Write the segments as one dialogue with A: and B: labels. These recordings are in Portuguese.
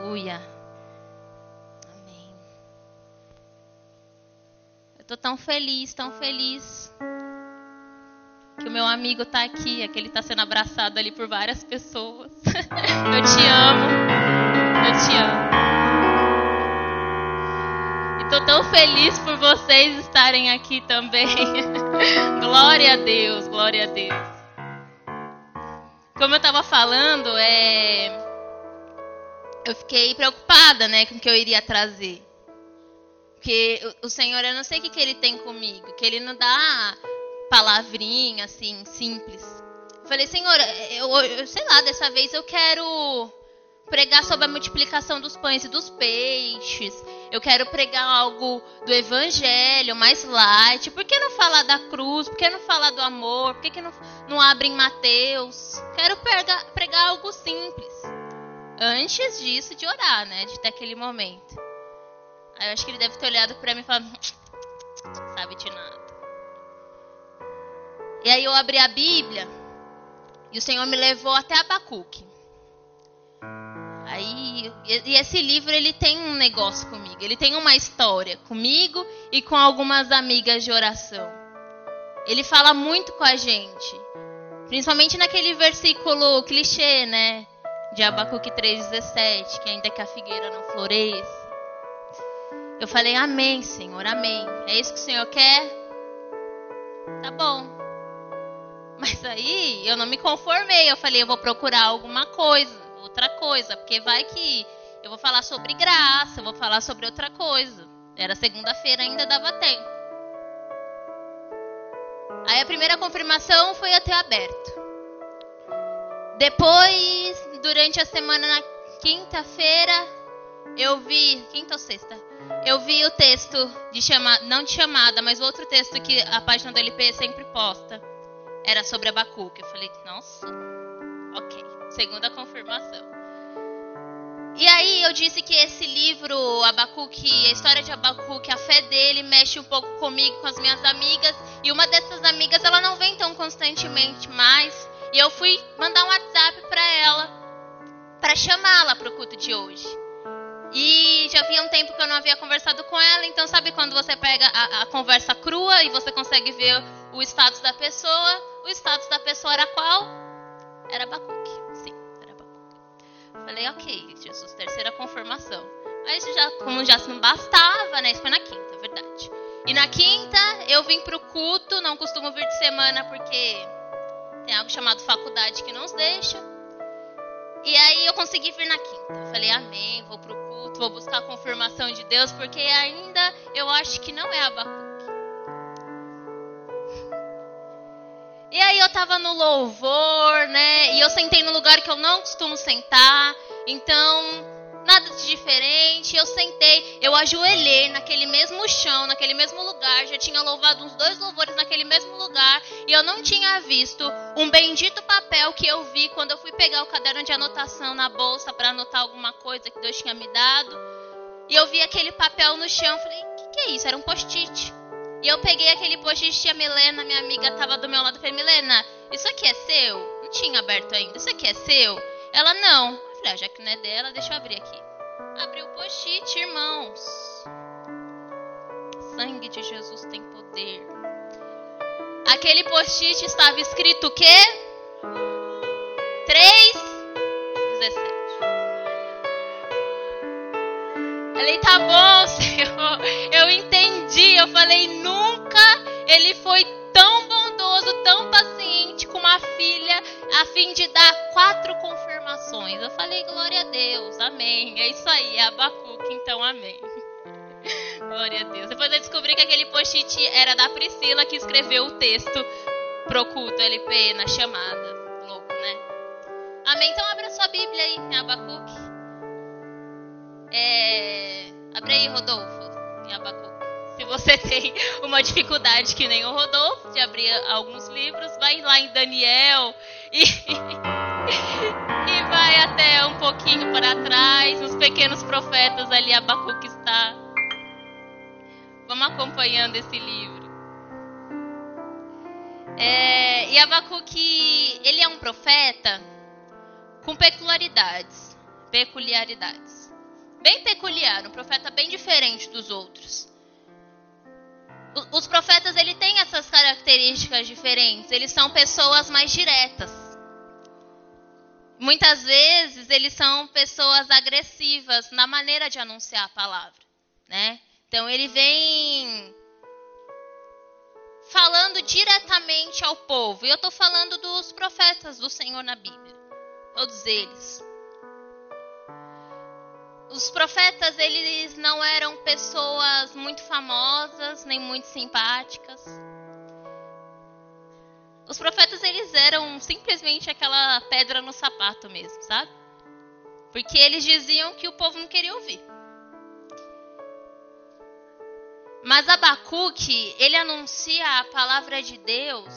A: Aleluia. Amém. Eu tô tão feliz, tão feliz que o meu amigo tá aqui, é que ele tá sendo abraçado ali por várias pessoas. Eu te amo. Eu te amo. E tô tão feliz por vocês estarem aqui também. glória a Deus, glória a Deus. Como eu tava falando, é eu fiquei preocupada, né, com o que eu iria trazer. Porque o Senhor, eu não sei o que, que Ele tem comigo, que Ele não dá palavrinha assim, simples. Eu falei, Senhor, eu, eu sei lá, dessa vez eu quero pregar sobre a multiplicação dos pães e dos peixes. Eu quero pregar algo do evangelho, mais light. Por que não falar da cruz? Por que não falar do amor? Por que, que não, não abre em Mateus? Quero pregar, pregar algo simples. Antes disso, de orar, né? De ter aquele momento. Aí eu acho que ele deve ter olhado para mim e falado: sabe de nada. E aí eu abri a Bíblia e o Senhor me levou até Abacuque. E esse livro ele tem um negócio comigo, ele tem uma história comigo e com algumas amigas de oração. Ele fala muito com a gente, principalmente naquele versículo clichê, né, de Abacuque 3:17, que ainda que a figueira não floresça. Eu falei: "Amém, Senhor, amém. É isso que o Senhor quer?" Tá bom. Mas aí eu não me conformei. Eu falei, eu vou procurar alguma coisa, outra coisa, porque vai que eu vou falar sobre graça, eu vou falar sobre outra coisa. Era segunda-feira, ainda dava tempo. Aí a primeira confirmação foi até aberto. Depois, durante a semana, na quinta-feira, eu vi. Quinta ou sexta? Eu vi o texto de chamada, não de chamada, mas outro texto que a página do LP sempre posta era sobre Abacuque. Eu falei, nossa, ok, segunda confirmação. E aí eu disse que esse livro, Abacuque, a história de Abacuque, a fé dele mexe um pouco comigo, com as minhas amigas. E uma dessas amigas, ela não vem tão constantemente mais. E eu fui mandar um WhatsApp para ela, para chamá-la para o culto de hoje. E já havia um tempo que eu não havia conversado com ela, então sabe quando você pega a, a conversa crua e você consegue ver o status da pessoa? O status da pessoa era qual? Era Abacuque. Falei, ok, Jesus, terceira confirmação. Mas já, como já não bastava, né? Isso foi na quinta, verdade. E na quinta eu vim pro culto, não costumo vir de semana porque tem algo chamado faculdade que nos deixa. E aí eu consegui vir na quinta. Falei, amém, vou pro culto, vou buscar a confirmação de Deus, porque ainda eu acho que não é Abacuque. E aí eu tava no louvor, né? E eu sentei no lugar que eu não costumo sentar. Então, nada de diferente. Eu sentei, eu ajoelhei naquele mesmo chão, naquele mesmo lugar. Já tinha louvado uns dois louvores naquele mesmo lugar. E eu não tinha visto um bendito papel que eu vi quando eu fui pegar o caderno de anotação na bolsa para anotar alguma coisa que Deus tinha me dado. E eu vi aquele papel no chão. Falei, o que, que é isso? Era um post-it. E eu peguei aquele post-it e a Milena, minha amiga, estava do meu lado. Falei, Milena, isso aqui é seu? Não tinha aberto ainda. Isso aqui é seu? Ela, não. Eu falei, ah, já que não é dela, deixa eu abrir aqui. Abri o post-it, irmãos. Sangue de Jesus tem poder. Aquele post-it estava escrito o quê? 3, 17. Falei, tá bom, Senhor. Eu entendi. Eu falei, nunca ele foi tão bondoso, tão paciente com uma filha, a fim de dar quatro confirmações. Eu falei, glória a Deus, amém. É isso aí, é Abacuque, então amém. glória a Deus. Depois eu descobri que aquele post-it era da Priscila que escreveu o texto pro culto LP na chamada. Louco, né? Amém. Então abra sua Bíblia aí, em Abacuque. É... Abre aí, Rodolfo, em Abacuque. Se você tem uma dificuldade que nem o Rodolfo de abrir alguns livros, vai lá em Daniel e, e vai até um pouquinho para trás, nos pequenos profetas ali, Abacuque está. Vamos acompanhando esse livro. É, e Abacuque, ele é um profeta com peculiaridades. Peculiaridades. Bem peculiar, um profeta bem diferente dos outros. Os profetas ele têm essas características diferentes. Eles são pessoas mais diretas. Muitas vezes eles são pessoas agressivas na maneira de anunciar a palavra, né? Então ele vem falando diretamente ao povo. E eu estou falando dos profetas do Senhor na Bíblia. Todos eles. Os profetas, eles não eram pessoas muito famosas, nem muito simpáticas. Os profetas, eles eram simplesmente aquela pedra no sapato mesmo, sabe? Porque eles diziam que o povo não queria ouvir. Mas Abacuque, ele anuncia a palavra de Deus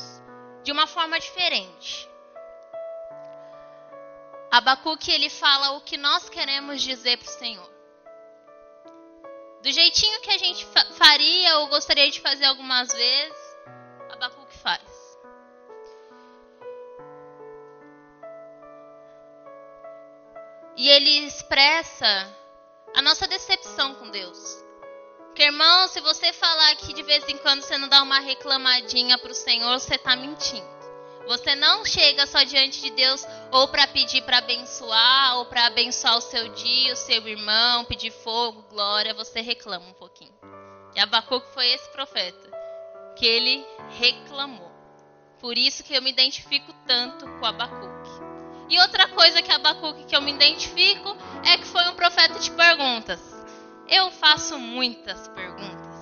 A: de uma forma diferente. Abacuque, ele fala o que nós queremos dizer para o Senhor. Do jeitinho que a gente faria ou gostaria de fazer algumas vezes, Abacuque faz. E ele expressa a nossa decepção com Deus. Porque, irmão, se você falar que de vez em quando você não dá uma reclamadinha para o Senhor, você está mentindo. Você não chega só diante de Deus ou para pedir para abençoar, ou para abençoar o seu dia, o seu irmão, pedir fogo, glória, você reclama um pouquinho. E Abacuque foi esse profeta que ele reclamou. Por isso que eu me identifico tanto com Abacuque. E outra coisa que Abacuque que eu me identifico é que foi um profeta de perguntas. Eu faço muitas perguntas.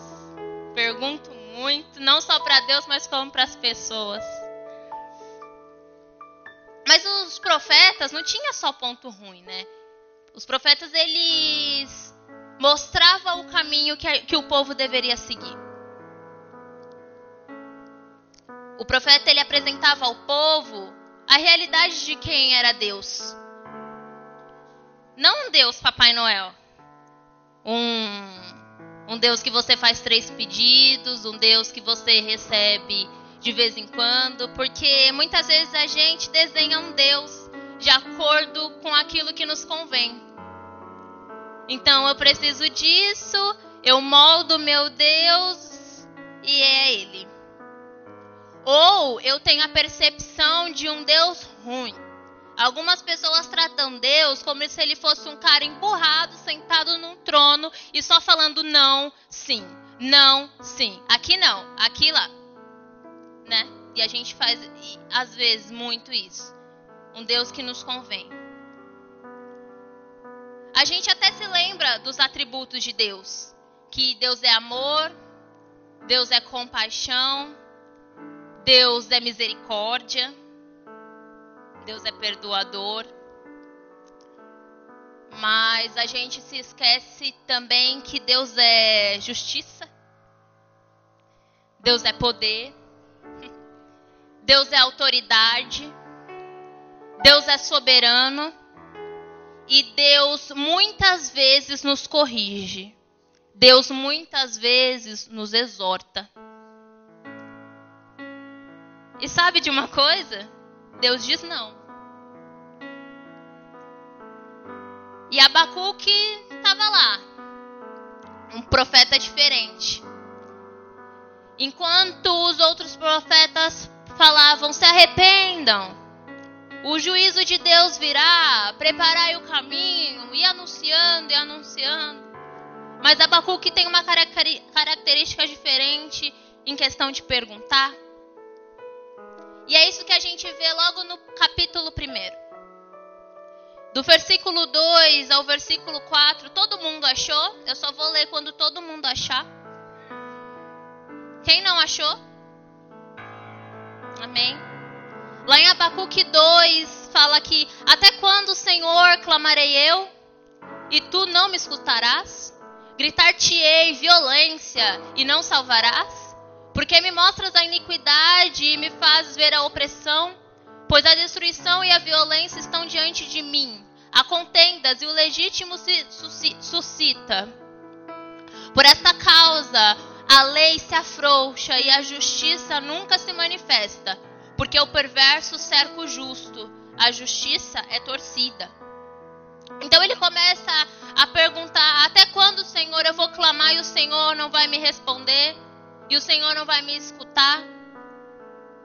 A: Pergunto muito, não só para Deus, mas como para as pessoas. Mas os profetas não tinha só ponto ruim, né? Os profetas eles mostravam o caminho que, que o povo deveria seguir. O profeta ele apresentava ao povo a realidade de quem era Deus. Não Deus Papai Noel, um, um Deus que você faz três pedidos, um Deus que você recebe de vez em quando, porque muitas vezes a gente desenha um Deus de acordo com aquilo que nos convém. Então eu preciso disso, eu moldo meu Deus e é Ele. Ou eu tenho a percepção de um Deus ruim. Algumas pessoas tratam Deus como se ele fosse um cara empurrado, sentado num trono e só falando não, sim, não, sim. Aqui não, aqui lá. Né? E a gente faz, às vezes, muito isso. Um Deus que nos convém. A gente até se lembra dos atributos de Deus: que Deus é amor, Deus é compaixão, Deus é misericórdia. Deus é perdoador. Mas a gente se esquece também que Deus é justiça. Deus é poder. Deus é autoridade. Deus é soberano. E Deus muitas vezes nos corrige. Deus muitas vezes nos exorta. E sabe de uma coisa? Deus diz não. E Abacuque estava lá, um profeta diferente. Enquanto os outros profetas falavam: se arrependam, o juízo de Deus virá, preparai o caminho, e anunciando e anunciando. Mas Abacuque tem uma característica diferente em questão de perguntar. E é isso que a gente vê logo no capítulo 1. Do versículo 2 ao versículo 4, todo mundo achou? Eu só vou ler quando todo mundo achar. Quem não achou? Amém. Lá em Abacuque 2 fala que até quando, Senhor, clamarei eu e tu não me escutarás? Gritar-te-ei violência e não salvarás? Porque me mostras a iniquidade e me fazes ver a opressão? Pois a destruição e a violência estão diante de mim. Há contendas e o legítimo se suscita. Por esta causa, a lei se afrouxa e a justiça nunca se manifesta. Porque o perverso cerca o justo, a justiça é torcida. Então ele começa a perguntar: até quando, Senhor, eu vou clamar e o Senhor não vai me responder? E o Senhor não vai me escutar?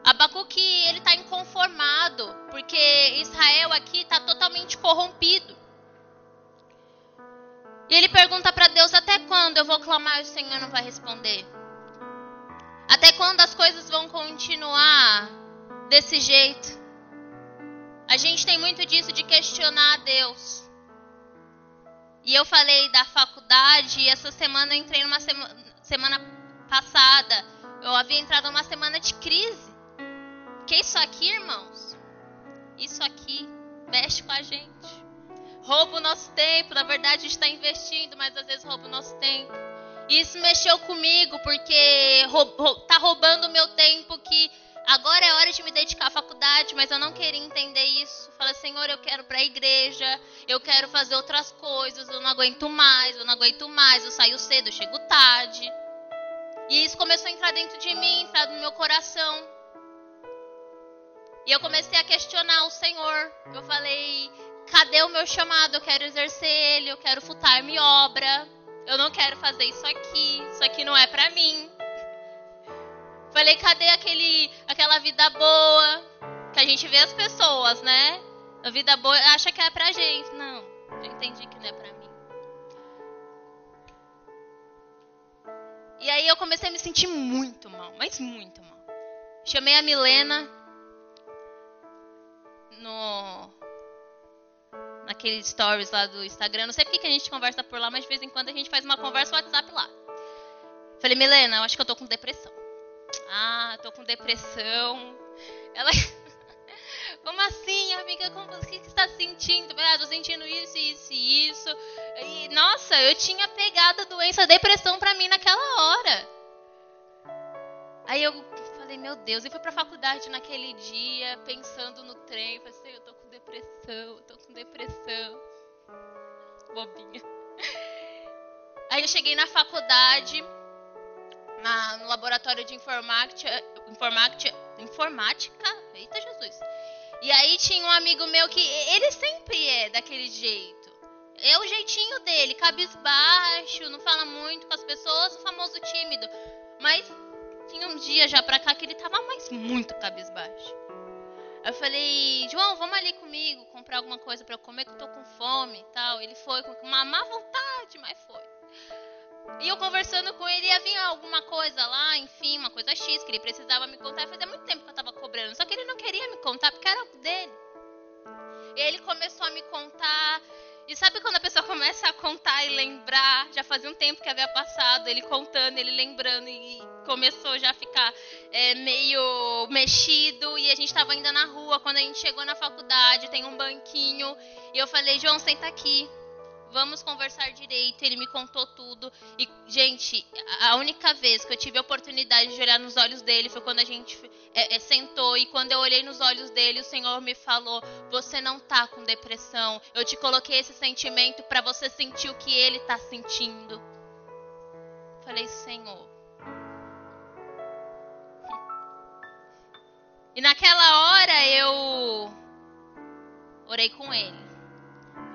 A: Abacuque, ele está inconformado, porque Israel aqui está totalmente corrompido. E ele pergunta para Deus: até quando eu vou clamar e o Senhor não vai responder? Até quando as coisas vão continuar desse jeito? A gente tem muito disso de questionar a Deus. E eu falei da faculdade e essa semana eu entrei numa semana, semana passada. Eu havia entrado numa semana de crise. Que isso aqui, irmãos? Isso aqui mexe com a gente. Rouba o nosso tempo. Na verdade, a gente está investindo, mas às vezes rouba o nosso tempo. E isso mexeu comigo, porque está roubando o meu tempo que agora é hora de me dedicar à faculdade, mas eu não queria entender isso. Falei, Senhor, eu quero para a igreja, eu quero fazer outras coisas, eu não aguento mais, eu não aguento mais, eu saio cedo, eu chego tarde. E isso começou a entrar dentro de mim, entrar no meu coração. E eu comecei a questionar o Senhor. Eu falei, cadê o meu chamado? Eu quero exercer ele, eu quero futar-me obra. Eu não quero fazer isso aqui, isso aqui não é para mim. Falei, cadê aquele, aquela vida boa? Que a gente vê as pessoas, né? A vida boa acha que é pra gente. Não, eu entendi que não é pra mim. E aí eu comecei a me sentir muito mal, mas muito mal. Chamei a Milena no naquele stories lá do Instagram. Não sei porque que a gente conversa por lá, mas de vez em quando a gente faz uma conversa WhatsApp lá. Falei, Milena, eu acho que eu tô com depressão. Ah, tô com depressão. Ela. Como assim, amiga? Como, o que você está sentindo? Ah, tô sentindo isso, isso e isso. E, nossa, eu tinha pegado a doença depressão pra mim naquela hora. Aí eu falei, meu Deus, e fui pra faculdade naquele dia, pensando no trem. Falei eu tô depressão, tô com depressão. Bobinha. Aí eu cheguei na faculdade na, no laboratório de informática, informática, informática, eita Jesus. E aí tinha um amigo meu que ele sempre é daquele jeito. É o jeitinho dele, cabisbaixo, não fala muito com as pessoas, o famoso tímido. Mas tinha um dia já pra cá que ele tava mais muito cabisbaixo. Eu falei, João, vamos ali comigo comprar alguma coisa para eu comer que eu tô com fome e tal. Ele foi com uma má vontade, mas foi. E eu conversando com ele, ia vir alguma coisa lá, enfim, uma coisa X que ele precisava me contar. Fazia muito tempo que eu tava cobrando. Só que ele não queria me contar porque era dele. E ele começou a me contar. E sabe quando a pessoa começa a contar e lembrar? Já fazia um tempo que havia passado, ele contando, ele lembrando, e começou já a ficar é, meio mexido. E a gente estava ainda na rua. Quando a gente chegou na faculdade, tem um banquinho. E eu falei, João, senta aqui vamos conversar direito. Ele me contou tudo. E, gente, a única vez que eu tive a oportunidade de olhar nos olhos dele foi quando a gente é, é, sentou. E quando eu olhei nos olhos dele, o Senhor me falou: Você não tá com depressão. Eu te coloquei esse sentimento para você sentir o que ele tá sentindo. Falei, Senhor. E naquela hora eu orei com ele.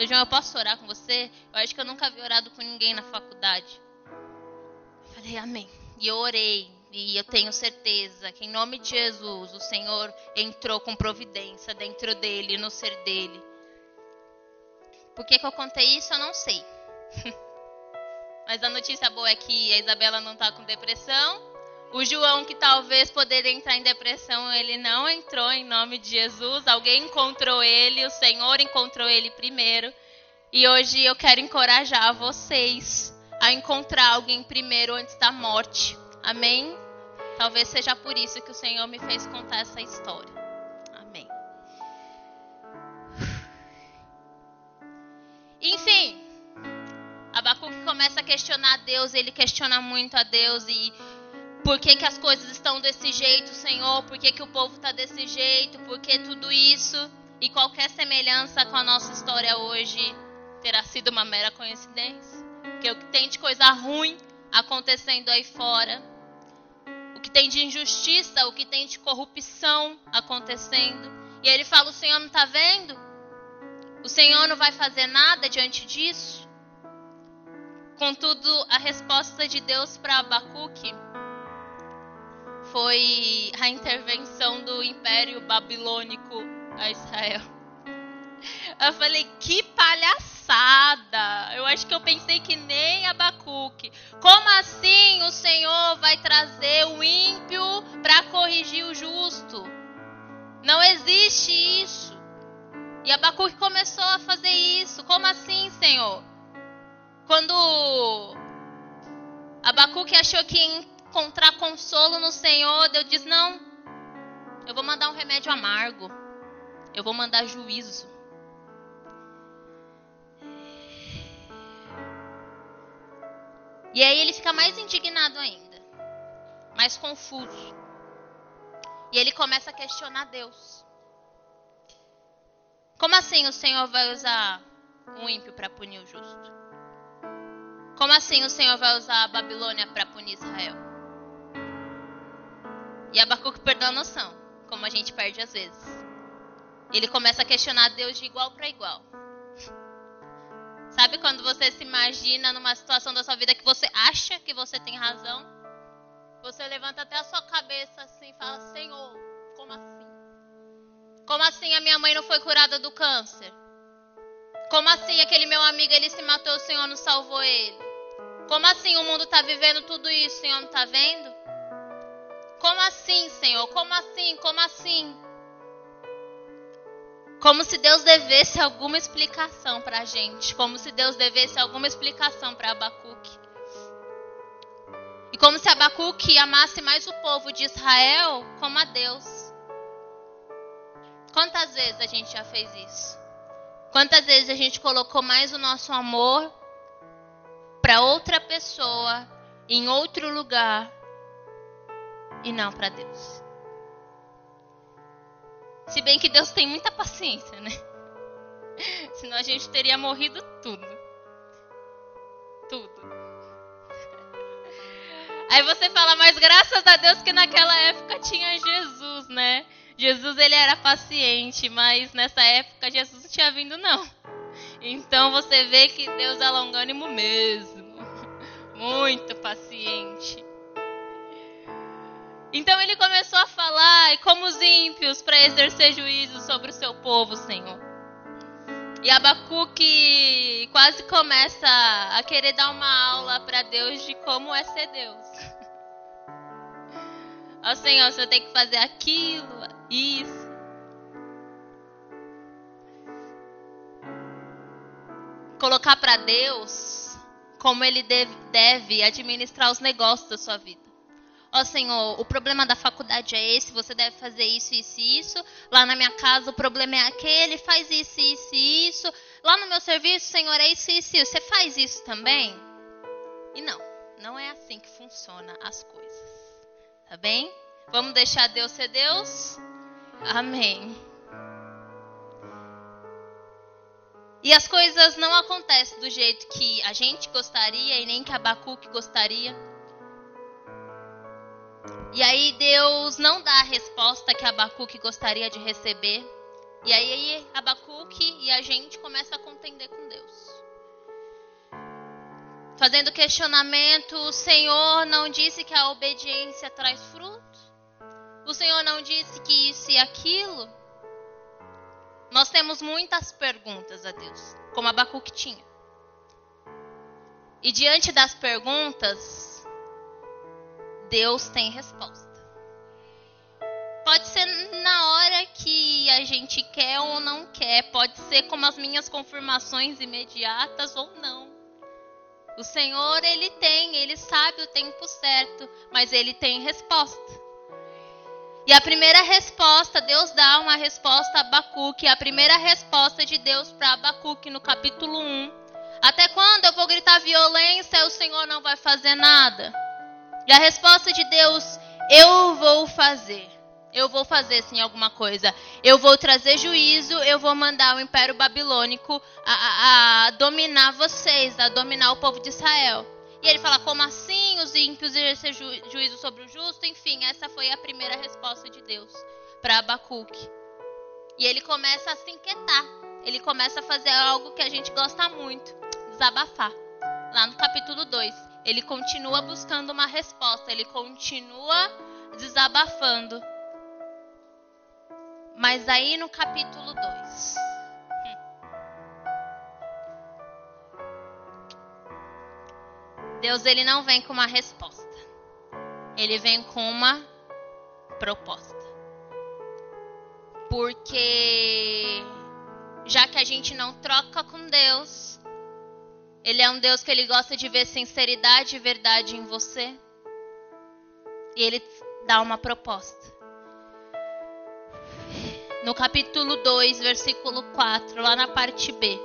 A: João, eu posso orar com você? Eu acho que eu nunca havia orado com ninguém na faculdade. Eu falei, amém. E eu orei. E eu tenho certeza que em nome de Jesus, o Senhor entrou com providência dentro dele, no ser dele. Por que, que eu contei isso, eu não sei. Mas a notícia boa é que a Isabela não está com depressão. O João, que talvez poderia entrar em depressão, ele não entrou em nome de Jesus. Alguém encontrou ele, o Senhor encontrou ele primeiro. E hoje eu quero encorajar vocês a encontrar alguém primeiro antes da morte. Amém? Talvez seja por isso que o Senhor me fez contar essa história. Amém. Enfim, Abacuque começa a questionar a Deus, ele questiona muito a Deus e por que, que as coisas estão desse jeito, Senhor? Por que, que o povo está desse jeito? Por que tudo isso? E qualquer semelhança com a nossa história hoje terá sido uma mera coincidência. Porque o que tem de coisa ruim acontecendo aí fora, o que tem de injustiça, o que tem de corrupção acontecendo, E ele fala: O Senhor não está vendo? O Senhor não vai fazer nada diante disso? Contudo, a resposta de Deus para Abacuque foi a intervenção do Império Babilônico a Israel. Eu falei, que palhaçada! Eu acho que eu pensei que nem Abacuque. Como assim o Senhor vai trazer o ímpio para corrigir o justo? Não existe isso. E Abacuque começou a fazer isso. Como assim, Senhor? Quando Abacuque achou que encontrar consolo no Senhor, Deus diz: Não, eu vou mandar um remédio amargo. Eu vou mandar juízo. E aí ele fica mais indignado ainda, mais confuso. E ele começa a questionar Deus. Como assim o Senhor vai usar um ímpio para punir o justo? Como assim o Senhor vai usar a Babilônia para punir Israel? E Abacuque perdeu a noção, como a gente perde às vezes. Ele começa a questionar Deus de igual para igual. Sabe quando você se imagina numa situação da sua vida que você acha que você tem razão? Você levanta até a sua cabeça assim e fala: Senhor, como assim? Como assim a minha mãe não foi curada do câncer? Como assim aquele meu amigo ele se matou, o Senhor não salvou ele? Como assim o mundo está vivendo tudo isso, o Senhor não está vendo? Como assim, Senhor? Como assim? Como assim? Como se Deus devesse alguma explicação para a gente. Como se Deus devesse alguma explicação para Abacuque. E como se Abacuque amasse mais o povo de Israel como a Deus. Quantas vezes a gente já fez isso? Quantas vezes a gente colocou mais o nosso amor para outra pessoa, em outro lugar, e não para Deus? Se bem que Deus tem muita paciência, né? Senão a gente teria morrido tudo. Tudo. Aí você fala, mas graças a Deus que naquela época tinha Jesus, né? Jesus ele era paciente, mas nessa época Jesus não tinha vindo não. Então você vê que Deus é longânimo mesmo. Muito paciente. Então ele começou a falar, e como os ímpios, para exercer juízo sobre o seu povo, Senhor. E Abacuque quase começa a querer dar uma aula para Deus de como é ser Deus. Ó Senhor, o Senhor tem que fazer aquilo, isso. Colocar para Deus como Ele deve administrar os negócios da sua vida. Ó oh, Senhor, o problema da faculdade é esse, você deve fazer isso, isso e isso. Lá na minha casa o problema é aquele, faz isso, isso e isso. Lá no meu serviço, Senhor, é isso, isso e isso. Você faz isso também? E não, não é assim que funciona as coisas. Tá bem? Vamos deixar Deus ser Deus? Amém. E as coisas não acontecem do jeito que a gente gostaria e nem que Abacuque gostaria. E aí Deus não dá a resposta que Abacuque gostaria de receber. E aí Abacuque e a gente começa a contender com Deus. Fazendo questionamento, o Senhor não disse que a obediência traz fruto? O Senhor não disse que isso e aquilo? Nós temos muitas perguntas a Deus, como Abacuque tinha. E diante das perguntas, Deus tem resposta. Pode ser na hora que a gente quer ou não quer, pode ser como as minhas confirmações imediatas ou não. O Senhor, ele tem, ele sabe o tempo certo, mas ele tem resposta. E a primeira resposta, Deus dá uma resposta a Abacuque, a primeira resposta de Deus para Abacuque no capítulo 1. Até quando eu vou gritar violência e o Senhor não vai fazer nada? E a resposta de Deus, eu vou fazer. Eu vou fazer sim alguma coisa. Eu vou trazer juízo, eu vou mandar o Império Babilônico a, a, a dominar vocês, a dominar o povo de Israel. E ele fala, como assim os ímpios exercer ju juízo sobre o justo? Enfim, essa foi a primeira resposta de Deus para Abacuque. E ele começa a se inquietar. Ele começa a fazer algo que a gente gosta muito: desabafar. Lá no capítulo 2. Ele continua buscando uma resposta. Ele continua desabafando. Mas aí no capítulo 2. Deus ele não vem com uma resposta. Ele vem com uma proposta. Porque já que a gente não troca com Deus, ele é um Deus que ele gosta de ver sinceridade e verdade em você. E ele dá uma proposta. No capítulo 2, versículo 4, lá na parte B.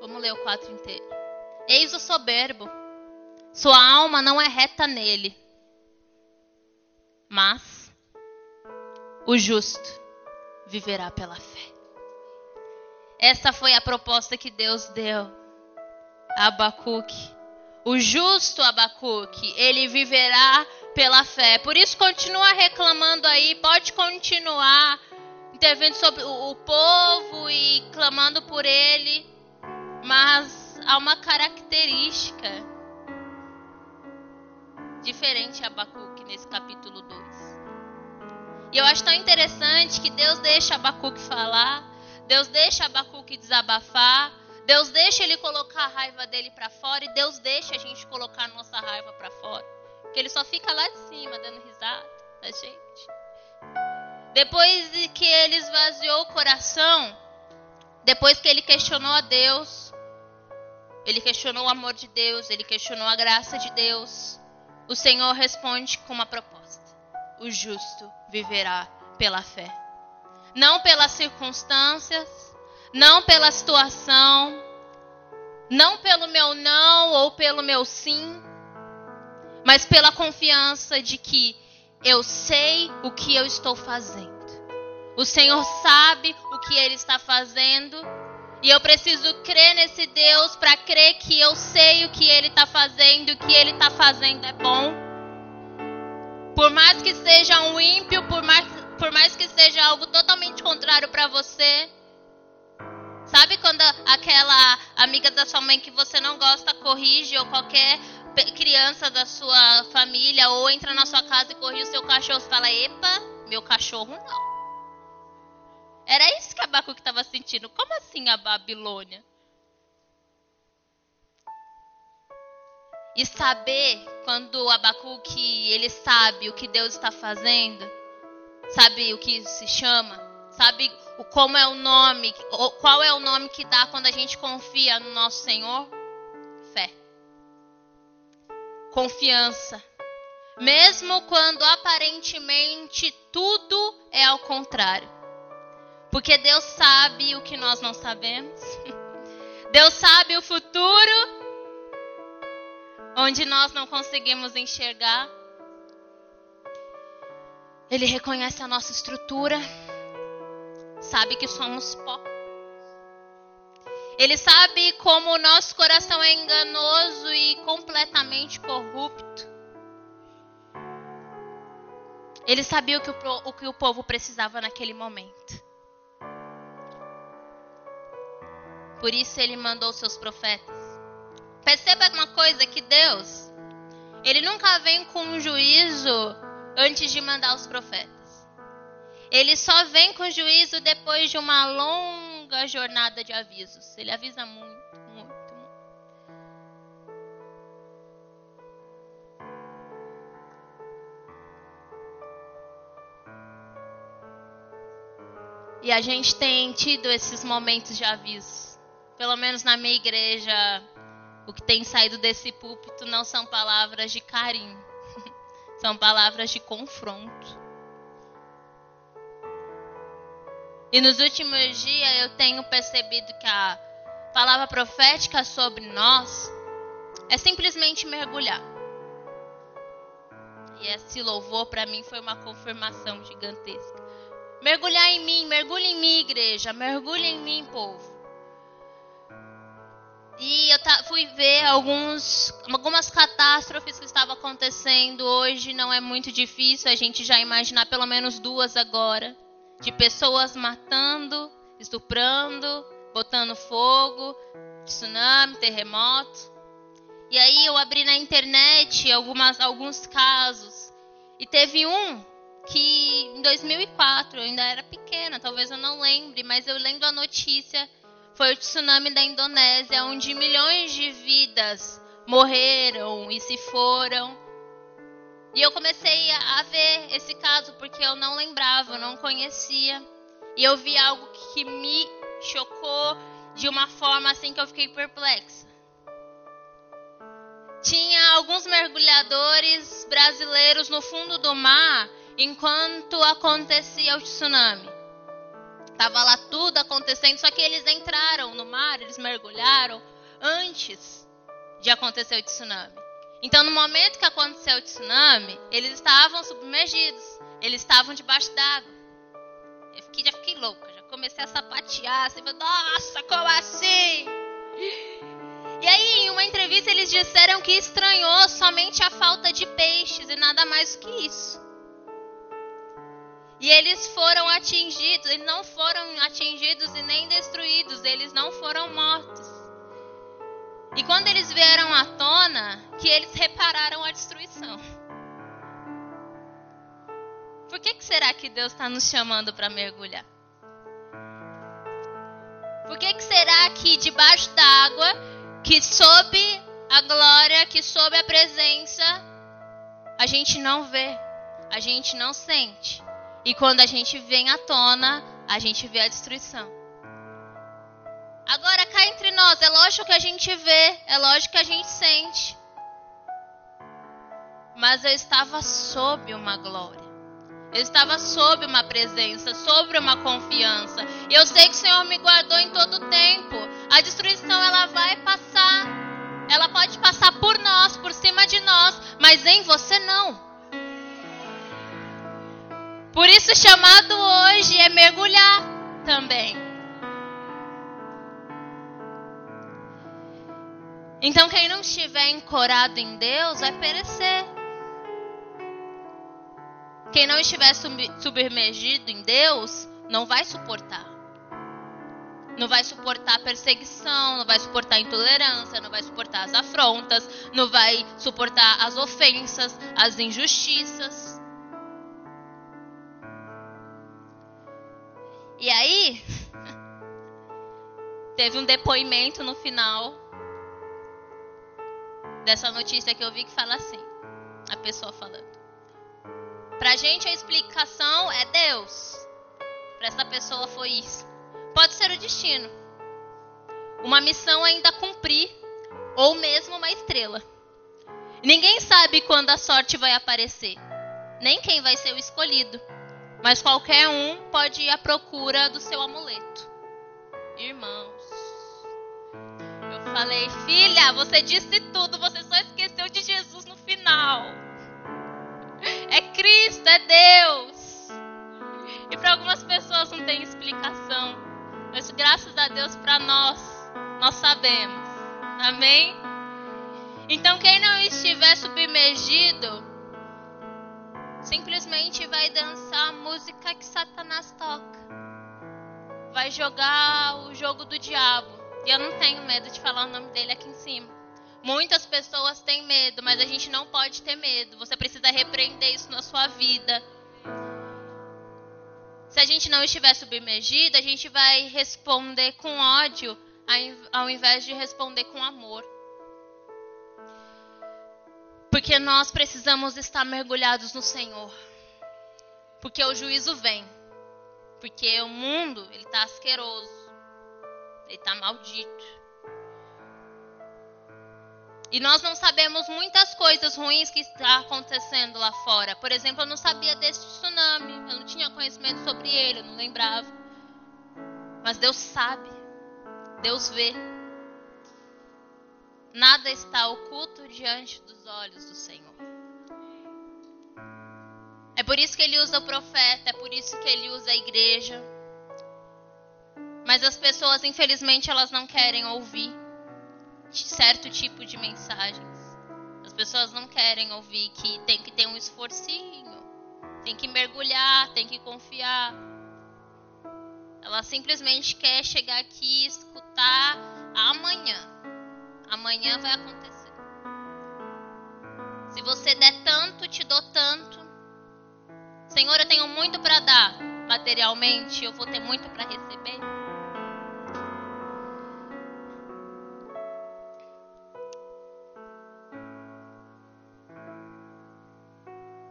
A: Vamos ler o 4 inteiro. Eis o soberbo. Sua alma não é reta nele. Mas o justo viverá pela fé. Essa foi a proposta que Deus deu a Abacuque. O justo Abacuque, ele viverá pela fé. Por isso continua reclamando aí, pode continuar intervindo sobre o, povo e clamando por ele, mas há uma característica diferente a Abacuque nesse capítulo 2. E eu acho tão interessante que Deus deixa Abacuque falar, Deus deixa Abacuque desabafar, Deus deixa ele colocar a raiva dele para fora e Deus deixa a gente colocar a nossa raiva para fora. Porque ele só fica lá de cima dando risada da gente. Depois de que ele esvaziou o coração, depois que ele questionou a Deus, ele questionou o amor de Deus, ele questionou a graça de Deus, o Senhor responde com uma proposta: o justo viverá pela fé. Não pelas circunstâncias, não pela situação, não pelo meu não ou pelo meu sim, mas pela confiança de que eu sei o que eu estou fazendo. O Senhor sabe o que Ele está fazendo. E eu preciso crer nesse Deus para crer que eu sei o que Ele está fazendo, o que Ele está fazendo é bom. Por mais que seja um ímpio, por mais, por mais que seja algo totalmente contrário para você, Sabe quando aquela amiga da sua mãe que você não gosta corrige, ou qualquer criança da sua família, ou entra na sua casa e corrige o seu cachorro, você fala, epa, meu cachorro não. Era isso que Abacuque estava sentindo. Como assim a Babilônia? E saber quando Abacuque ele sabe o que Deus está fazendo, sabe o que se chama, sabe o como é o nome, qual é o nome que dá quando a gente confia no nosso Senhor? Fé. Confiança. Mesmo quando aparentemente tudo é ao contrário. Porque Deus sabe o que nós não sabemos. Deus sabe o futuro onde nós não conseguimos enxergar. Ele reconhece a nossa estrutura sabe que somos pó. Ele sabe como o nosso coração é enganoso e completamente corrupto. Ele sabia o que o, o que o povo precisava naquele momento. Por isso ele mandou seus profetas. Perceba uma coisa que Deus, ele nunca vem com um juízo antes de mandar os profetas. Ele só vem com juízo depois de uma longa jornada de avisos. Ele avisa muito, muito, muito. E a gente tem tido esses momentos de aviso. Pelo menos na minha igreja, o que tem saído desse púlpito não são palavras de carinho, são palavras de confronto. E nos últimos dias eu tenho percebido que a palavra profética sobre nós é simplesmente mergulhar. E esse louvor para mim foi uma confirmação gigantesca. Mergulhar em mim, mergulhe em mim, igreja, mergulhe em mim, povo. E eu fui ver alguns, algumas catástrofes que estavam acontecendo hoje. Não é muito difícil a gente já imaginar pelo menos duas agora. De pessoas matando, estuprando, botando fogo, tsunami, terremoto. E aí eu abri na internet algumas, alguns casos. E teve um que em 2004, eu ainda era pequena, talvez eu não lembre, mas eu lembro a notícia foi o tsunami da Indonésia, onde milhões de vidas morreram e se foram. E eu comecei a ver esse caso porque eu não lembrava, eu não conhecia. E eu vi algo que me chocou de uma forma assim que eu fiquei perplexa. Tinha alguns mergulhadores brasileiros no fundo do mar enquanto acontecia o tsunami. Tava lá tudo acontecendo, só que eles entraram no mar, eles mergulharam antes de acontecer o tsunami. Então, no momento que aconteceu o tsunami, eles estavam submergidos, eles estavam debaixo d'água. Eu fiquei, já fiquei louca, já comecei a sapatear, assim, nossa, como assim? E aí, em uma entrevista, eles disseram que estranhou somente a falta de peixes e nada mais que isso. E eles foram atingidos, eles não foram atingidos e nem destruídos, eles não foram mortos. E quando eles vieram à tona, que eles repararam a destruição. Por que, que será que Deus está nos chamando para mergulhar? Por que, que será que debaixo d'água, que sob a glória, que sob a presença, a gente não vê, a gente não sente? E quando a gente vem à tona, a gente vê a destruição. Agora, cá entre nós, é lógico que a gente vê, é lógico que a gente sente. Mas eu estava sob uma glória. Eu estava sob uma presença, sobre uma confiança. E eu sei que o Senhor me guardou em todo o tempo. A destruição ela vai passar. Ela pode passar por nós, por cima de nós, mas em você não. Por isso, o chamado hoje é mergulhar também. Então, quem não estiver encorado em Deus vai perecer. Quem não estiver submergido em Deus não vai suportar. Não vai suportar perseguição, não vai suportar intolerância, não vai suportar as afrontas, não vai suportar as ofensas, as injustiças. E aí, teve um depoimento no final dessa notícia que eu vi que fala assim: a pessoa falando. Pra gente a explicação é Deus. Pra essa pessoa foi isso. Pode ser o destino. Uma missão ainda cumprir. Ou mesmo uma estrela. Ninguém sabe quando a sorte vai aparecer. Nem quem vai ser o escolhido. Mas qualquer um pode ir à procura do seu amuleto. Irmãos, eu falei, filha, você disse tudo, você só esqueceu de Jesus no final. É Cristo, é Deus. E para algumas pessoas não tem explicação. Mas graças a Deus para nós, nós sabemos. Amém? Então quem não estiver submergido, simplesmente vai dançar a música que Satanás toca. Vai jogar o jogo do diabo. E eu não tenho medo de falar o nome dele aqui em cima. Muitas pessoas têm medo, mas a gente não pode ter medo. Você precisa repreender isso na sua vida. Se a gente não estiver submergido, a gente vai responder com ódio ao invés de responder com amor. Porque nós precisamos estar mergulhados no Senhor. Porque o juízo vem. Porque o mundo, ele está asqueroso. Ele está maldito. E nós não sabemos muitas coisas ruins que está acontecendo lá fora. Por exemplo, eu não sabia desse tsunami. Eu não tinha conhecimento sobre ele, eu não lembrava. Mas Deus sabe. Deus vê. Nada está oculto diante dos olhos do Senhor. É por isso que ele usa o profeta, é por isso que ele usa a igreja. Mas as pessoas, infelizmente, elas não querem ouvir. certo tipo de mensagens. As pessoas não querem ouvir que tem que ter um esforcinho, tem que mergulhar, tem que confiar. Ela simplesmente quer chegar aqui e escutar amanhã. Amanhã vai acontecer. Se você der tanto, te dou tanto. Senhor, eu tenho muito para dar materialmente, eu vou ter muito para receber.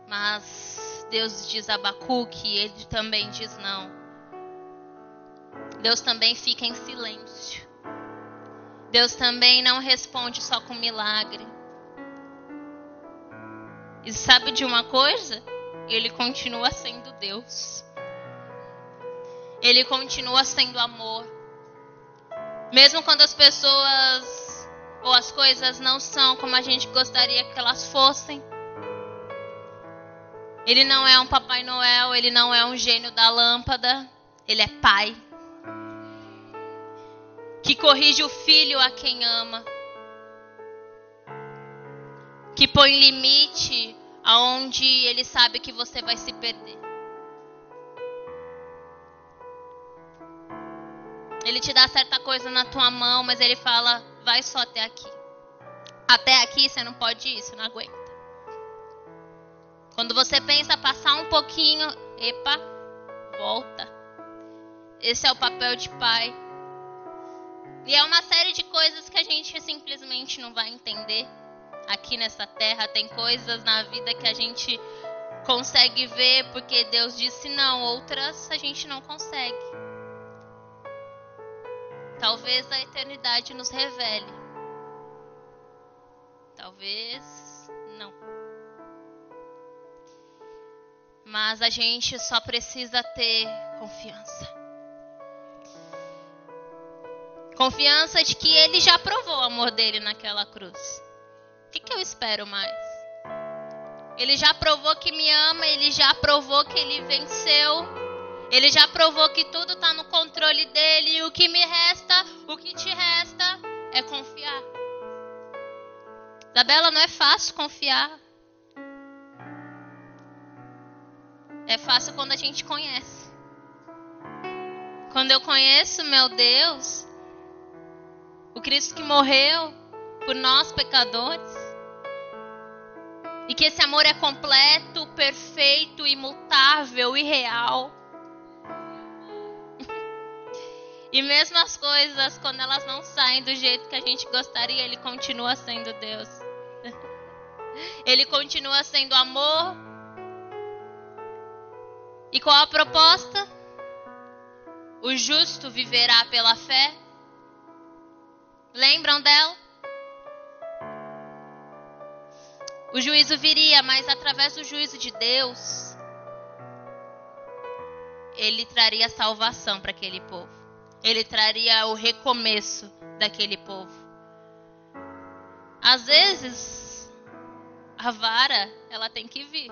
A: Mas Deus diz a Abacuque, ele também diz não. Deus também fica em silêncio. Deus também não responde só com milagre. E sabe de uma coisa? Ele continua sendo Deus. Ele continua sendo amor. Mesmo quando as pessoas ou as coisas não são como a gente gostaria que elas fossem. Ele não é um Papai Noel, ele não é um gênio da lâmpada, ele é pai. Que corrige o filho a quem ama. Que põe limite aonde ele sabe que você vai se perder. Ele te dá certa coisa na tua mão, mas ele fala: vai só até aqui. Até aqui você não pode ir, você não aguenta. Quando você pensa passar um pouquinho, epa, volta. Esse é o papel de pai. E é uma série de coisas que a gente simplesmente não vai entender. Aqui nessa terra tem coisas na vida que a gente consegue ver porque Deus disse não, outras a gente não consegue. Talvez a eternidade nos revele. Talvez não. Mas a gente só precisa ter confiança. Confiança de que ele já provou o amor dele naquela cruz. O que, que eu espero mais? Ele já provou que me ama, ele já provou que ele venceu. Ele já provou que tudo está no controle dele. E o que me resta, o que te resta, é confiar. Isabela, não é fácil confiar. É fácil quando a gente conhece. Quando eu conheço meu Deus, o Cristo que morreu por nós pecadores, e que esse amor é completo, perfeito, imutável e real. E mesmo as coisas, quando elas não saem do jeito que a gente gostaria, Ele continua sendo Deus. Ele continua sendo amor, e qual a proposta? O justo viverá pela fé. Lembram dela? O juízo viria, mas através do juízo de Deus, ele traria salvação para aquele povo. Ele traria o recomeço daquele povo. Às vezes, a vara, ela tem que vir.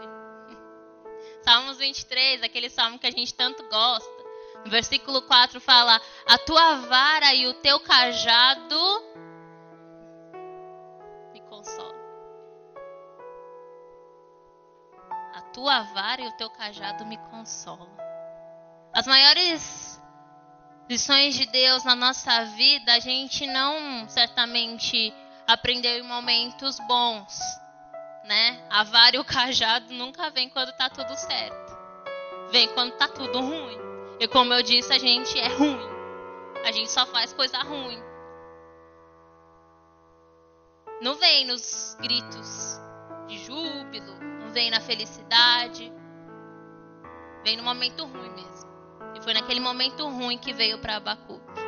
A: Salmos 23, aquele salmo que a gente tanto gosta. Versículo 4 fala: A tua vara e o teu cajado me consolam. A tua vara e o teu cajado me consolam. As maiores lições de Deus na nossa vida, a gente não certamente aprendeu em momentos bons né? A vara e o cajado nunca vem quando tá tudo certo. Vem quando tá tudo ruim. E como eu disse, a gente é ruim. A gente só faz coisa ruim. Não vem nos gritos de júbilo, não vem na felicidade. Vem no momento ruim mesmo. E foi naquele momento ruim que veio para Abacuque.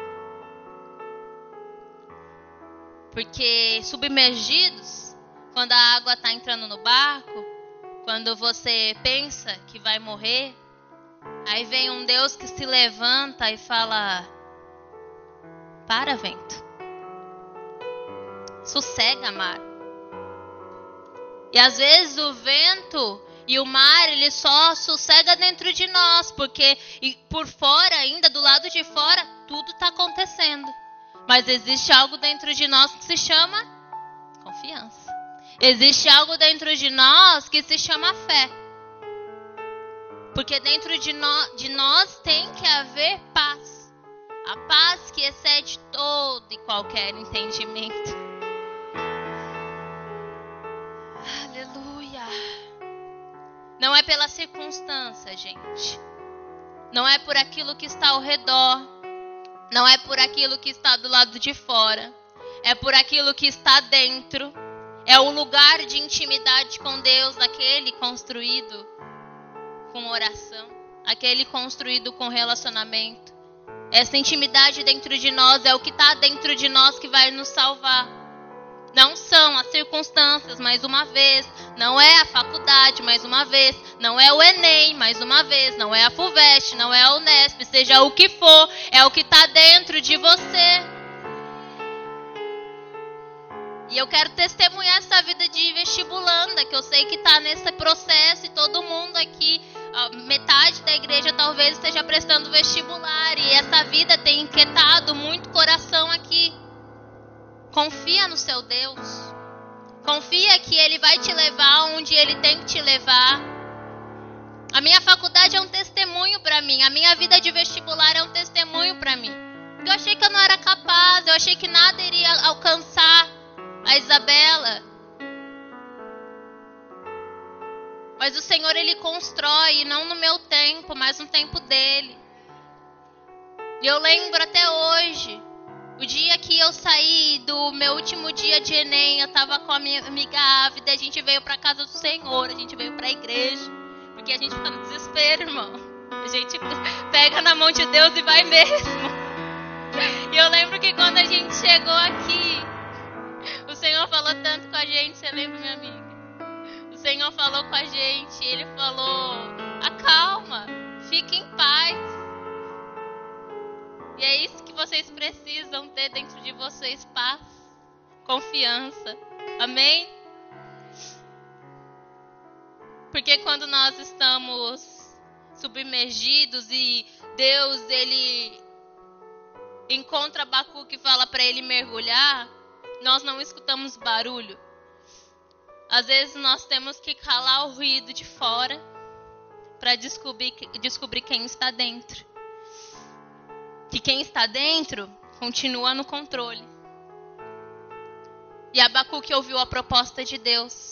A: Porque submergidos quando a água está entrando no barco, quando você pensa que vai morrer, aí vem um Deus que se levanta e fala: Para, vento. Sossega, mar. E às vezes o vento e o mar, ele só sossega dentro de nós, porque por fora, ainda do lado de fora, tudo está acontecendo. Mas existe algo dentro de nós que se chama confiança. Existe algo dentro de nós que se chama fé. Porque dentro de, no, de nós tem que haver paz. A paz que excede todo e qualquer entendimento. Aleluia. Não é pela circunstância, gente. Não é por aquilo que está ao redor. Não é por aquilo que está do lado de fora. É por aquilo que está dentro. É o lugar de intimidade com Deus, aquele construído com oração, aquele construído com relacionamento. Essa intimidade dentro de nós é o que está dentro de nós que vai nos salvar. Não são as circunstâncias, mais uma vez. Não é a faculdade, mais uma vez. Não é o Enem, mais uma vez. Não é a FUVEST, não é a Unesp. Seja o que for, é o que está dentro de você. E eu quero testemunhar essa vida de vestibulanda, que eu sei que está nesse processo e todo mundo aqui metade da igreja talvez esteja prestando vestibular e essa vida tem inquietado muito coração aqui. Confia no seu Deus. Confia que Ele vai te levar onde Ele tem que te levar. A minha faculdade é um testemunho para mim. A minha vida de vestibular é um testemunho para mim. Eu achei que eu não era capaz. Eu achei que nada iria alcançar a Isabela. Mas o Senhor ele constrói, não no meu tempo, mas no tempo dele. E eu lembro até hoje, o dia que eu saí do meu último dia de Enem, eu tava com a minha amiga Ávida, a gente veio para casa do Senhor, a gente veio para a igreja, porque a gente fica no desespero, irmão. A gente pega na mão de Deus e vai mesmo. E eu lembro que quando a gente chegou aqui, Senhor falou tanto com a gente, você lembra, minha amiga? Senhor falou com a gente, ele falou: acalma, fique em paz. E é isso que vocês precisam ter dentro de vocês: paz, confiança. Amém? Porque quando nós estamos submergidos e Deus ele encontra Abacuque e fala para ele mergulhar, nós não escutamos barulho. Às vezes nós temos que calar o ruído de fora para descobrir, descobrir quem está dentro. Que quem está dentro continua no controle. E Abacuque ouviu a proposta de Deus.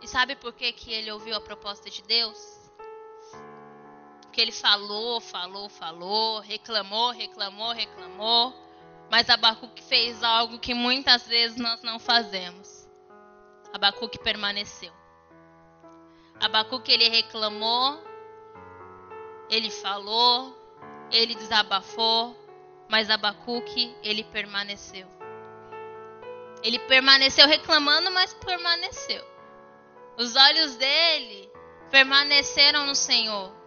A: E sabe por que, que ele ouviu a proposta de Deus? Porque ele falou, falou, falou, reclamou, reclamou, reclamou. Mas Abacuque fez algo que muitas vezes nós não fazemos. Abacuque permaneceu. Abacuque ele reclamou, ele falou, ele desabafou, mas Abacuque ele permaneceu. Ele permaneceu reclamando, mas permaneceu. Os olhos dele permaneceram no Senhor.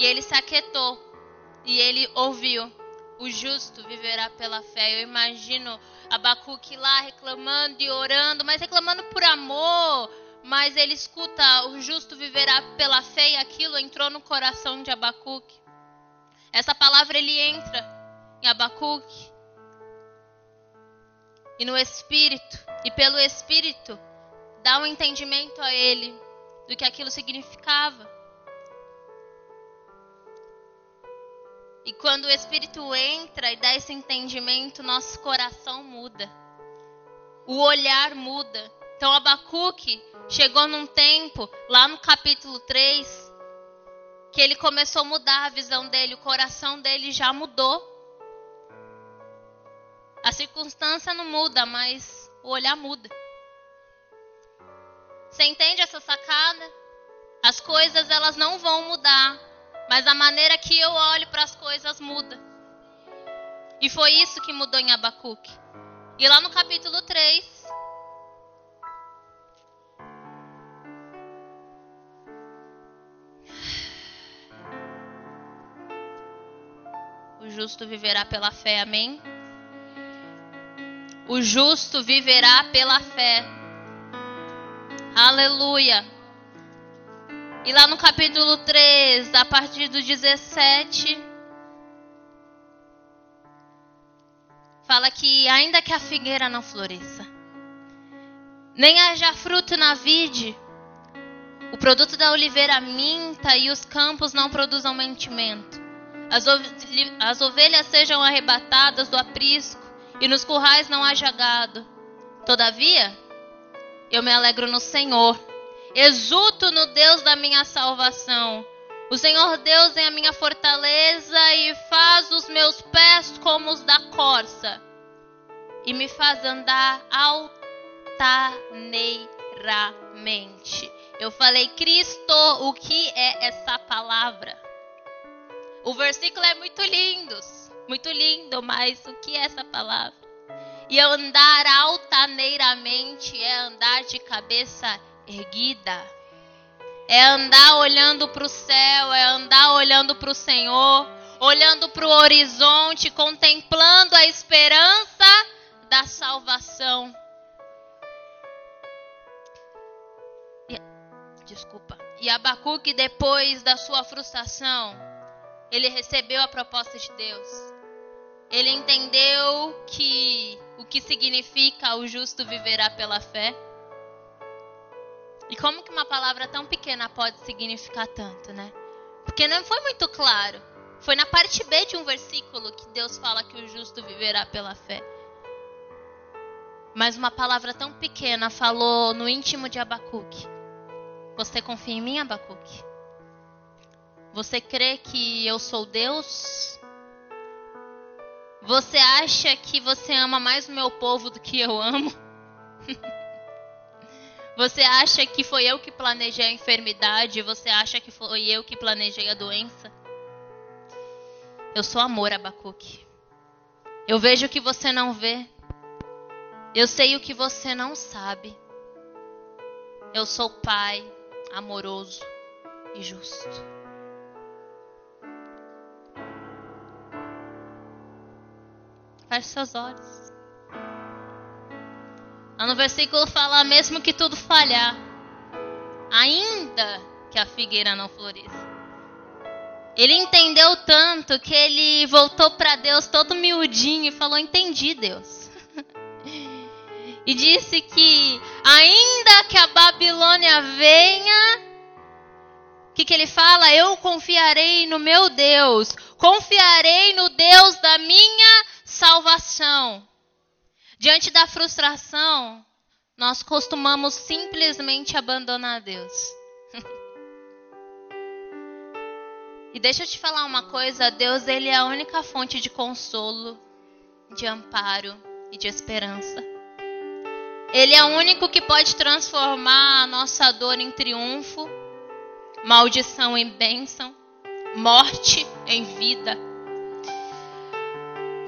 A: E ele se aquietou. E ele ouviu. O justo viverá pela fé. Eu imagino Abacuque lá reclamando e orando, mas reclamando por amor. Mas ele escuta: o justo viverá pela fé. E aquilo entrou no coração de Abacuque. Essa palavra ele entra em Abacuque. E no Espírito. E pelo Espírito dá um entendimento a ele do que aquilo significava. E quando o Espírito entra e dá esse entendimento, nosso coração muda. O olhar muda. Então Abacuque chegou num tempo, lá no capítulo 3, que ele começou a mudar a visão dele, o coração dele já mudou. A circunstância não muda, mas o olhar muda. Você entende essa sacada? As coisas elas não vão mudar, mas a maneira que eu olho para as coisas muda. E foi isso que mudou em Abacuque. E lá no capítulo 3. O justo viverá pela fé, amém? O justo viverá pela fé. Aleluia. E lá no capítulo 3, a partir do 17, fala que ainda que a figueira não floresça, nem haja fruto na vide, o produto da oliveira minta e os campos não produzam mantimento, as, as ovelhas sejam arrebatadas do aprisco e nos currais não haja gado. Todavia, eu me alegro no Senhor Exulto no Deus da minha salvação. O Senhor Deus é a minha fortaleza e faz os meus pés como os da corça e me faz andar altaneiramente. Eu falei, Cristo, o que é essa palavra? O versículo é muito lindo, muito lindo, mas o que é essa palavra? E andar altaneiramente é andar de cabeça erguida. É andar olhando para o céu, é andar olhando para o Senhor, olhando para o horizonte, contemplando a esperança da salvação. Desculpa. E Abacuque, depois da sua frustração, ele recebeu a proposta de Deus. Ele entendeu que o que significa o justo viverá pela fé. E como que uma palavra tão pequena pode significar tanto, né? Porque não foi muito claro. Foi na parte B de um versículo que Deus fala que o justo viverá pela fé. Mas uma palavra tão pequena falou no íntimo de Abacuque. Você confia em mim, Abacuque? Você crê que eu sou Deus? Você acha que você ama mais o meu povo do que eu amo? Você acha que foi eu que planejei a enfermidade? Você acha que foi eu que planejei a doença? Eu sou amor, Abacuque. Eu vejo o que você não vê. Eu sei o que você não sabe. Eu sou pai amoroso e justo. Feche seus olhos. Lá no versículo fala: mesmo que tudo falhar, ainda que a figueira não floresça. Ele entendeu tanto que ele voltou para Deus todo miudinho e falou: Entendi, Deus. e disse que, ainda que a Babilônia venha, o que, que ele fala? Eu confiarei no meu Deus, confiarei no Deus da minha salvação. Diante da frustração, nós costumamos simplesmente abandonar Deus. e deixa eu te falar uma coisa, Deus ele é a única fonte de consolo, de amparo e de esperança. Ele é o único que pode transformar a nossa dor em triunfo, maldição em bênção, morte em vida.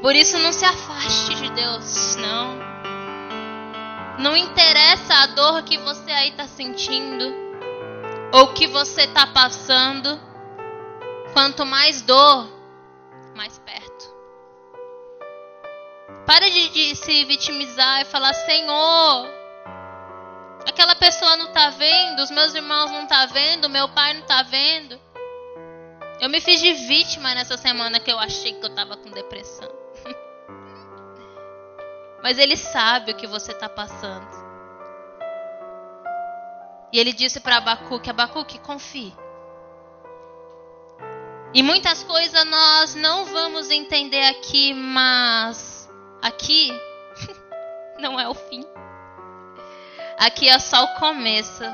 A: Por isso não se afaste de Deus, não. Não interessa a dor que você aí está sentindo ou que você está passando. Quanto mais dor, mais perto. Para de, de se vitimizar e falar: Senhor, aquela pessoa não está vendo, os meus irmãos não tá vendo, meu pai não está vendo. Eu me fiz de vítima nessa semana que eu achei que eu estava com depressão. Mas Ele sabe o que você está passando. E ele disse para Abacuque: Abacuque, confie. E muitas coisas nós não vamos entender aqui, mas aqui não é o fim. Aqui é só o começo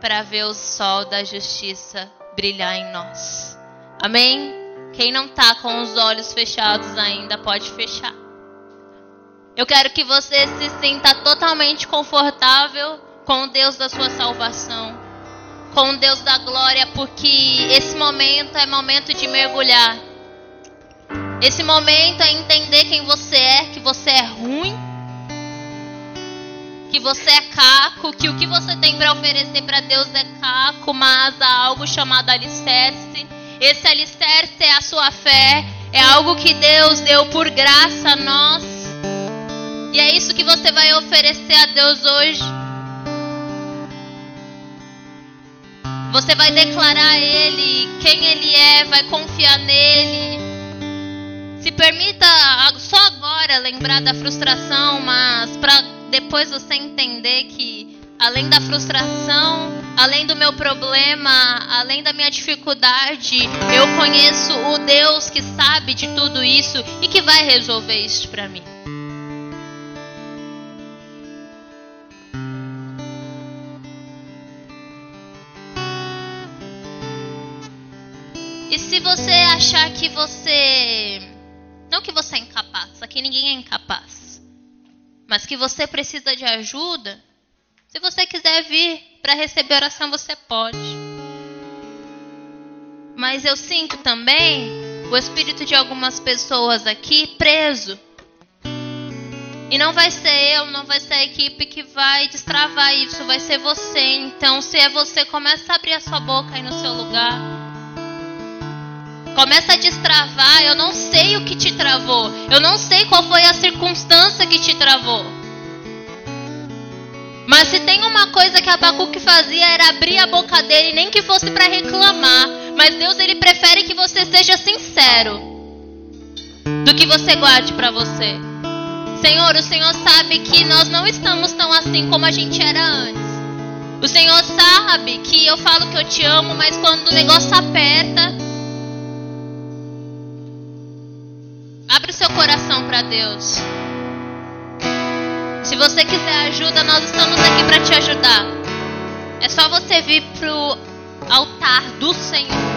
A: para ver o sol da justiça brilhar em nós. Amém? Quem não está com os olhos fechados ainda pode fechar. Eu quero que você se sinta totalmente confortável com o Deus da sua salvação, com o Deus da glória, porque esse momento é momento de mergulhar. Esse momento é entender quem você é, que você é ruim, que você é caco, que o que você tem para oferecer para Deus é caco, mas há algo chamado alicerce. Esse alicerce é a sua fé, é algo que Deus deu por graça a nós. E é isso que você vai oferecer a Deus hoje. Você vai declarar a Ele quem Ele é, vai confiar nele. Se permita só agora lembrar da frustração, mas para depois você entender que além da frustração, além do meu problema, além da minha dificuldade, eu conheço o Deus que sabe de tudo isso e que vai resolver isso para mim. E se você achar que você. Não que você é incapaz, aqui ninguém é incapaz. Mas que você precisa de ajuda. Se você quiser vir para receber oração, você pode. Mas eu sinto também o espírito de algumas pessoas aqui preso. E não vai ser eu, não vai ser a equipe que vai destravar isso, vai ser você. Então, se é você, começa a abrir a sua boca aí no seu lugar. Começa a destravar. Eu não sei o que te travou. Eu não sei qual foi a circunstância que te travou. Mas se tem uma coisa que Abacuque fazia era abrir a boca dele, nem que fosse para reclamar. Mas Deus ele prefere que você seja sincero do que você guarde para você. Senhor, o Senhor sabe que nós não estamos tão assim como a gente era antes. O Senhor sabe que eu falo que eu te amo, mas quando o negócio aperta, Abre o seu coração para Deus. Se você quiser ajuda, nós estamos aqui para te ajudar. É só você vir pro altar do Senhor.